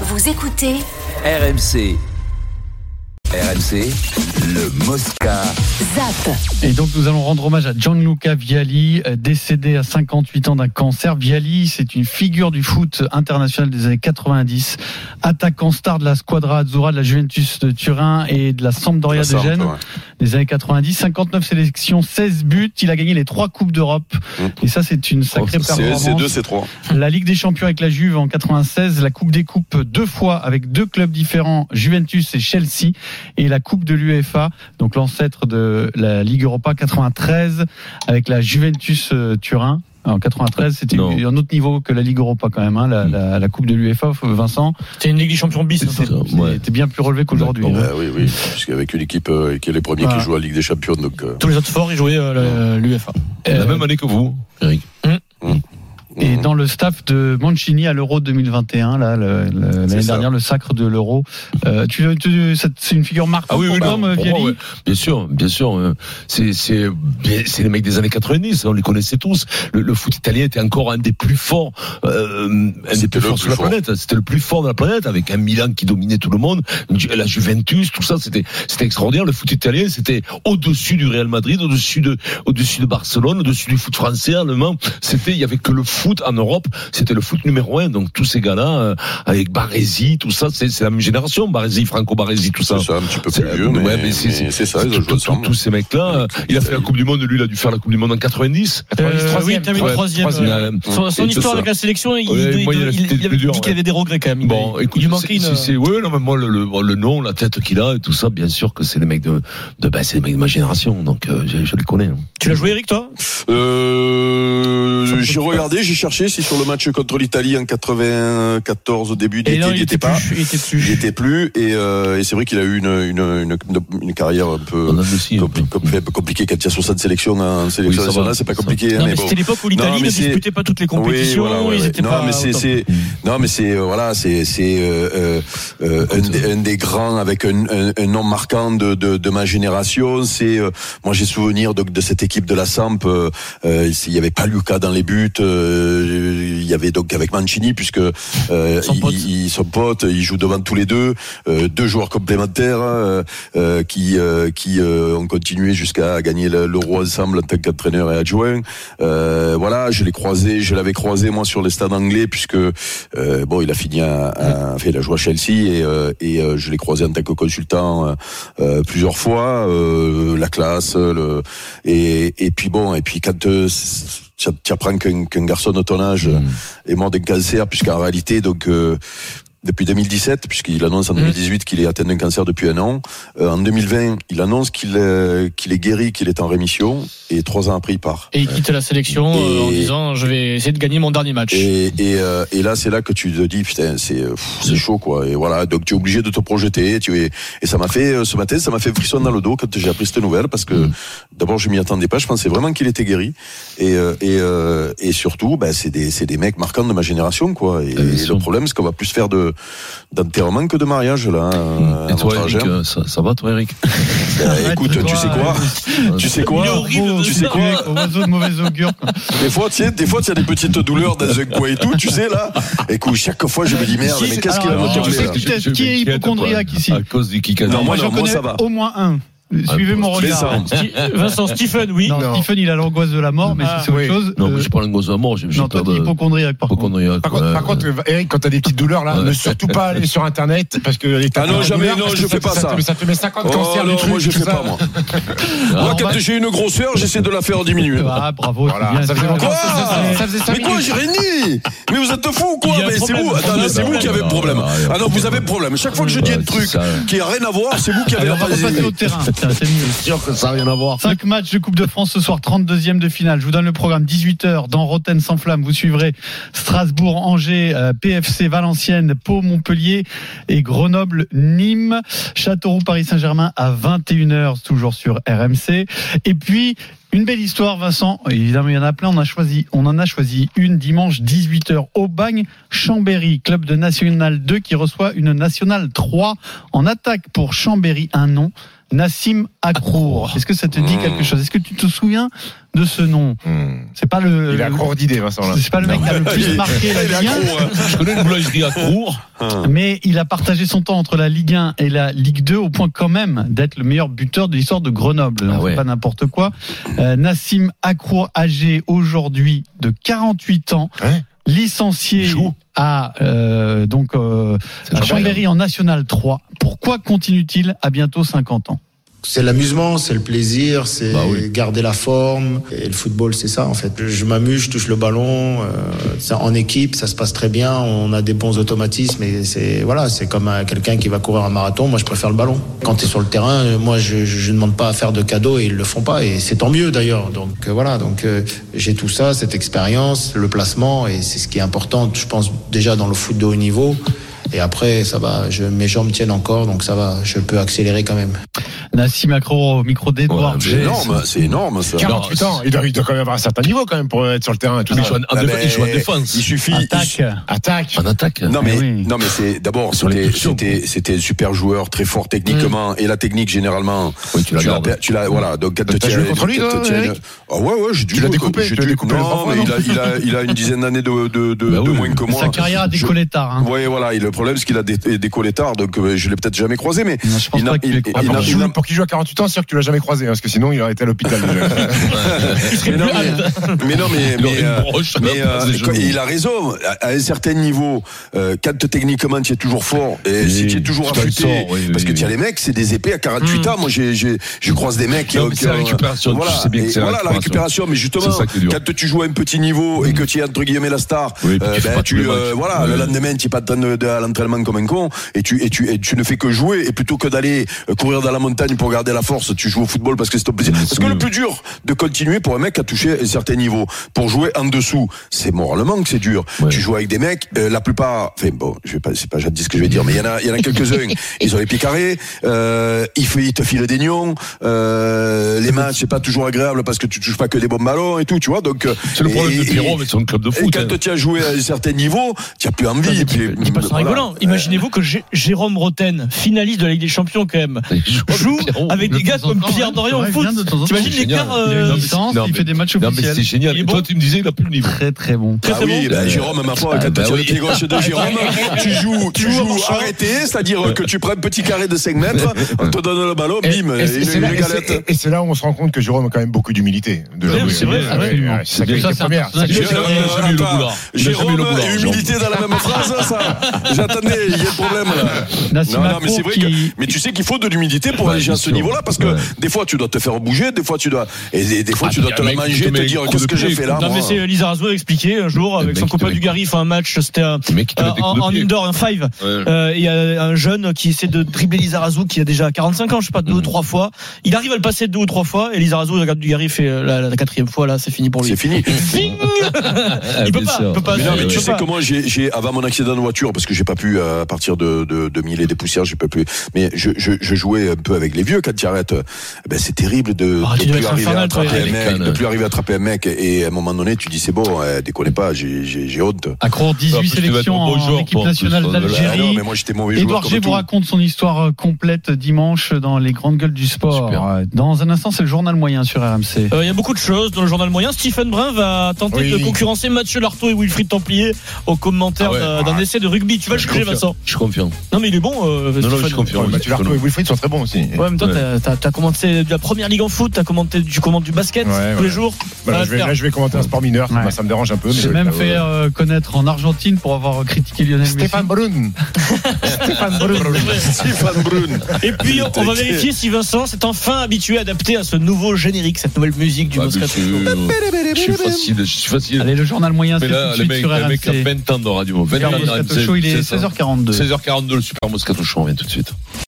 Vous écoutez RMC. RMC, le Mosca. ZAP. Et donc nous allons rendre hommage à Gianluca Vialli, euh, décédé à 58 ans d'un cancer. Vialli, c'est une figure du foot international des années 90, attaquant star de la Squadra Azzurra de la Juventus de Turin et de la Sampdoria La de Gênes ouais. des années 90. 59 sélections, 16 buts. Il a gagné les trois coupes d'Europe. Mm. Et ça, c'est une sacrée C'est performance. c'est deux, c'est trois. La Ligue des Champions avec la Juve en 96, la Coupe des Coupes deux fois avec deux clubs différents, Juventus et Chelsea, et la Coupe de l'UEFA, donc l'ancêtre de la Ligue Europa 93 avec la Juventus euh, Turin. En 93, c'était Non. un autre niveau que la Ligue Europa quand même, hein, la, la, la Coupe de l'UEFA, Vincent. C'est une Ligue des Champions bis. hein, C'est ça, C'était ouais. bien plus relevé qu'aujourd'hui. Hein. Oui, oui, puisqu'avec une équipe euh, qui est les premiers qui jouent à la Ligue des Champions. Donc, euh, Tous les autres forts, ils jouaient euh, l'UEFA. La même année que vous, Eric. Et dans le staff de Mancini à l'Euro 2021, là, l'année dernière, le sacre de l'Euro. Euh, tu, tu- c'est une figure marquante Ah oui, oui, pour non, toi, pour Vialli moi, ouais. Bien sûr, bien sûr. euh, C'est, c'est, les mecs des années 90, on les connaissait tous. Le, le foot italien était encore un des plus forts, euh, un des C'était plus le forts sur la fort. planète. C'était le plus fort de la planète, avec un Milan qui dominait tout le monde, la Juventus, tout ça, c'était, c'était extraordinaire. Le foot italien, c'était au-dessus du Real Madrid, au-dessus de, au-dessus de Barcelone, au-dessus du foot français, allemand. C'était, il y avait que le foot en Europe. C'était le foot numéro un. Donc tous ces gars-là, euh, avec Baresi, tout ça, c'est, la même génération. Baresi, Franco Baresi, tout ça. c'est ça, un petit peu plus vieux, mais, ouais, mais c'est- ça, ils ont Tous- ces mecs-là, euh, il a fait la Coupe du Monde, lui, il a dû faire la Coupe du Monde en 90. Euh, oui, troisième. euh, Son, histoire avec la sélection, il, Ouais, il- moi, il a il- été il plus avait dur, dit qu'il ouais. avait des regrets quand même. Bon, il, écoute, c'est- ouais, non, mais moi, le, le, le nom, la tête qu'il a et tout ça, bien sûr que c'est les mecs de, de bah, c'est les mecs de ma génération, donc euh, je, je les connais. hein. Tu l'as joué, Eric, toi? Euh, j'ai regardé, j'ai cherché si sur le match contre l'Italie en 94 au début, il Et était, non, il était pas. plus. Il était Il plus. était plus et, euh, et c'est vrai qu'il a eu une, une, une, une carrière un peu, compli- compli- un peu compliquée quand il y a 60 sélections en sélection Oui, nationale, c'est pas compliqué. hein, bon. c'était l'époque où l'Italie ne disputait pas toutes les compétitions. Oui, voilà, ouais, ils ouais. étaient non, pas mais c'est, non, mais c'est, voilà, c'est, c'est euh, euh, euh, un, des, un des grands avec un, un, un nom marquant de, de, de ma génération. C'est, euh, moi, j'ai souvenir de, de cette équipe de la Samp. il y avait pas Lucas dans les buts. euh, il y avait donc avec Mancini puisque euh, Son pote. il, son pote, il joue devant tous les deux, euh, deux joueurs complémentaires euh, euh, qui euh, qui euh, ont continué jusqu'à gagner le- l'Euro ensemble en tant qu'entraîneur et adjoint. Euh, voilà, je l'ai croisé, je l'avais croisé moi sur les stades anglais puisque euh, bon, il a fini à, à- enfin, il a joué à Chelsea et, euh, et euh, je l'ai croisé en tant que consultant euh, euh, plusieurs fois, euh, la classe, le et et puis bon, et puis quand euh, tu apprends qu'un qu'un garçon de ton âge Mm. est mort d'un cancer, puisqu'en réalité, donc euh, depuis 2017, puisqu'il annonce en 2018 qu'il est atteint d'un cancer depuis un an. Euh, en 2020, il annonce qu'il euh, qu'il est guéri, qu'il est en rémission, et trois ans après, il part. Et il quitte la sélection euh, en Et- disant je vais essayer de gagner mon dernier match. Et, et, euh, et là, c'est là que tu te dis, putain, c'est euh, c'est chaud, quoi. Et voilà, donc tu es obligé de te projeter. Tu es, et ça m'a fait, euh, ce matin, ça m'a fait frisson dans le dos quand j'ai appris cette nouvelle, parce que d'abord, je m'y attendais pas. Je pensais vraiment qu'il était guéri. Et, euh, et, euh, et surtout, bah, c'est des, c'est des mecs marquants de ma génération, quoi. Et, Ah, le problème, c'est qu'on va plus faire de d'enterrement que de mariage, là. hein, Et toi, Eric, hein. euh, ça, ça va, toi, Eric Bah, écoute, tu sais quoi Tu sais quoi Tu sais quoi. Des fois, tu sais, des fois, tu as des petites douleurs dans un coin et tout, tu sais, là. Écoute, chaque fois, je me dis, merde, mais qu'est-ce qu'il va me que- Qui est hypochondriaque ici À cause du Kikadi. Non, Moi, ça va. au moins un. Suivez mon ça. regard. Vincent Stephen, oui. Non, Stephen, il a l'angoisse de la mort, mais Ah, c'est autre oui. chose. Non, Euh, mais j'ai pas l'angoisse de la mort, j'ai non, toi, t'es de. hypochondriaque, par contre. hypochondriaque, Par contre, ouais. par contre, Eric, quand t'as des petites douleurs là, Ouais. ne surtout pas aller sur internet parce que les Ah non, jamais, douleurs, non, je fais pas ça. met- ça te met 50 Oh cancers, non, des trucs, moi je fais ça. pas moi. Ah, Moi quand j'ai une grosseur, j'essaie de la faire diminuer. Ah, bravo, ça faisait ça ça Mais quoi, j'ai rien dit Mais vous êtes fous ou quoi Mais c'est vous, c'est qui avez le problème. problème. Ah non, vous avez le problème. Chaque fois que je dis un truc ça. qui a rien à voir, c'est vous qui avez la on c'est mieux. C'est sûr que ça n'a rien à voir. 5 matchs de Coupe de France ce soir, 32e de finale. Je vous donne le programme 18h dans Rotten sans flamme. Vous suivrez Strasbourg, Angers, euh, PFC Valenciennes, Pau, Montpellier et Grenoble, Nîmes, Châteauroux, Paris Saint-Germain à 21h, toujours sur RMC. Et puis, une belle histoire, Vincent. Évidemment, il y en a plein. On a choisi, on en a choisi une dimanche 18h au Bagne, Chambéry, club de National 2 qui reçoit une Nationale 3 en attaque pour Chambéry, un nom. Nassim Akrour. Est-ce que ça te dit Mmh. quelque chose? Est-ce que tu te souviens de ce nom? Hmm. C'est pas le. Il est accro d'idées, Vincent. Là. C'est pas le mec qui a le plus marqué la Ligue 1. accro, hein. Je connais une boulangerie à Cour. Mais il a partagé son temps entre la Ligue 1 et la Ligue 2 au point quand même d'être le meilleur buteur de l'histoire de Grenoble. Ah ouais. c'est Pas n'importe quoi. Euh, Nassim Akrour, âgé aujourd'hui de 48 ans, Ouais. Licencié à euh, donc euh, à Chambéry en National 3. Pourquoi continue-t-il à bientôt 50 ans? C'est l'amusement, c'est le plaisir, c'est Bah oui. garder la forme. Et le football, c'est ça en fait. Je, je m'amuse, je touche le ballon. euh, c'est en équipe, ça se passe très bien. On a des bons automatismes. Et c'est voilà, c'est comme euh, quelqu'un qui va courir un marathon. Moi, je préfère le ballon. Quand tu es sur le terrain, euh, moi, je, je demande pas à faire de cadeaux et ils le font pas. Et c'est tant mieux d'ailleurs. Donc euh, voilà, donc euh, j'ai tout ça, cette expérience, le placement, et c'est ce qui est important. Je pense déjà dans le foot de haut niveau. Et après, ça va. Je, mes jambes tiennent encore, donc ça va. Je peux accélérer quand même. Nassim Akrour au micro d'Edouard. Ouais, C'est énorme, c'est énorme ça. 48 ans. Il doit, il doit quand même avoir un certain niveau quand même pour être sur le terrain. et Tout Il ça. joue en, Ah déf- ben, il joue en défense. Il suffit. Attaque. Attaque. En attaque. Non mais oui. non mais c'est d'abord c'était c'était super joueur très fort techniquement et la technique généralement Oui, tu la tu l'as tu voilà donc quand tu joué contre lui, toi, ah ouais ouais j'ai dû Tu l'as découpé, tu l'as non, mais il a il il une dizaine d'années de Bah oui. moins que moi Sa carrière a décollé tard. Hein. Ouais voilà et le problème c'est qu'il a dé- décollé tard donc euh, je l'ai peut-être jamais croisé mais il n'a- pas qu'il joue, à 48 ans, c'est sûr que tu l'as jamais croisé, hein, parce que sinon il aurait été à l'hôpital déjà. mais non mais mais non euh, mais, euh, il a raison. À, à un certain niveau, euh, quand techniquement tu es toujours fort et Oui, si tu es toujours affûté, oui, parce que tu as les mecs, c'est des épées à 48 ans. Moi, j'ai, j'ai, je croise des mecs. Euh, qui la ont- récupération, Voilà, sais bien que la voilà la récupération. Mais justement, quand tu joues à un petit niveau et que tu es entre guillemets la star, euh, tu ben, euh, voilà, le lendemain, tu es pas à l'entraînement comme un con et tu, et tu, et tu ne fais que jouer. Et plutôt que d'aller euh, courir dans la montagne pour garder la force, tu joues au football parce que c'est ton plaisir. Parce que le plus dur de continuer pour un mec a touché un certain niveau, pour jouer en dessous, c'est moralement que c'est dur. Ouais. Tu joues avec des mecs, euh, la plupart, enfin bon, je vais pas, c'est pas jadis ce que je vais dire, mais il y en a, il y en a quelques-uns, ils ont les pieds carrés, euh, ils, ils te filent des nions, euh, les matchs c'est pas toujours agréable parce que tu touches pas que des bons ballons et tout, tu vois, donc. euh, C'est le problème et- de Pierrot et- avec son club de Et foot. quand hein. tu as joué à un certain niveau, tu as plus envie. C'est pas voilà. rigolant. Imaginez-vous que Jérôme Roten, finaliste de la Ligue des Champions quand même, joue. Avec De des gars comme Pierre Dorian au foot. T'imagines C'est l'écart. Il euh, il fait des matchs Non, mais officiels. c'est génial. Et toi, tu me disais, il a plus le niveau. Très très bon. Très, Ah très oui, bon. bah, Jérôme, ma foi, Ah, quand bah tu as le oui. pied gauche de Jérôme, tu joues, tu joues arrêté, c'est-à-dire que tu prends un petit carré de 5 mètres, on te donne le ballon, bim, et c'est- là- une et c'est- galette. Et c'est là où on se rend compte que Jérôme a quand même beaucoup d'humilité. c'est vrai, Ah c'est c'est- Jérôme, le le et humilité dans la même phrase, ça J'attendais, il y a un problème là. Non, non, mais c'est vrai que. Mais tu sais qu'il faut de l'humilité pour aller à ce niveau-là, parce que Ouais. des fois tu dois te faire bouger, des fois tu dois. Et des, des fois Ah, tu dois te la manger, te dire qu'est-ce que j'ai fait là Non, mais c'est Lisa Razou a expliqué un jour avec son copain du Garif un match, c'était des en, indoor, un five. Euh, Il y a un jeune qui essaie de dribbler Lizarazu qui a déjà 45 ans, je sais pas, deux ou Mhm. trois fois. Il arrive à le passer deux ou trois fois et Lizarazu regarde du Garif et euh, la, quatrième fois là, c'est fini pour lui. C'est fini. Il peut pas, sûr. il peut pas. Mais non, mais il tu sais comment j'ai, avant mon accident de voiture, parce que j'ai pas pu, euh, à partir de, de, de mille et des poussières, j'ai pas pu, mais je, je, je jouais un peu avec les vieux quand tu arrêtes. Ben, c'est terrible de, Ah, de plus arriver à infernal, toi, attraper un mec, Cannes. de plus arriver à attraper un mec, et à un moment donné, tu dis c'est bon, euh, déconnez pas, j'ai, j'ai, j'ai honte. En 18 plus, tu vas être sélections en joueur, équipe nationale Ah d'Algérie. mais moi j'étais mauvais joueur Édouard comme G vous raconte son histoire euh, complète dimanche dans les grandes gueules du sport. Super. Euh, Dans un instant, c'est le journal moyen sur RMC. Euh, Il y a beaucoup de choses dans le journal moyen. Stephen Brun va tenter Oui. de concurrencer Mathieu Lartaud et Wilfried Templier au commentaire Ah ouais. d'un- d'un essai de rugby. Tu vas le confirme. Vincent Je suis confiant. Non, mais il est bon. Euh, Non, non, Stephen. je suis confiant. Mathieu Lartaud et Wilfried sont très bons aussi. Ouais, mais toi, Ouais. t'as- t'as t'as commenté de la première ligue en foot, t'as commenté, tu commentes du basket Ouais, tous ouais. les jours. Voilà, va je, vais, là, je vais commenter un sport mineur, ça- Ouais. ça me dérange un peu. J'ai même euh, fait euh, connaître en Argentine pour avoir critiqué Lionel Messi. Stéphane Brun. Stéphane Brun. Stéphane Brun. Et puis, on va vérifier si Vincent s'est enfin habitué, adapté à ce nouveau générique, cette nouvelle musique du Ah, Moscato. Je suis facile, je suis facile. Allez, le journal moyen, Mais c'est tout de le suite mec, sur le mec a RMC. 20 ans de radio. 20 Super ans de Show, il est c'est ça. 16h42. 16h42, le Super Moscato Show, on vient tout de suite.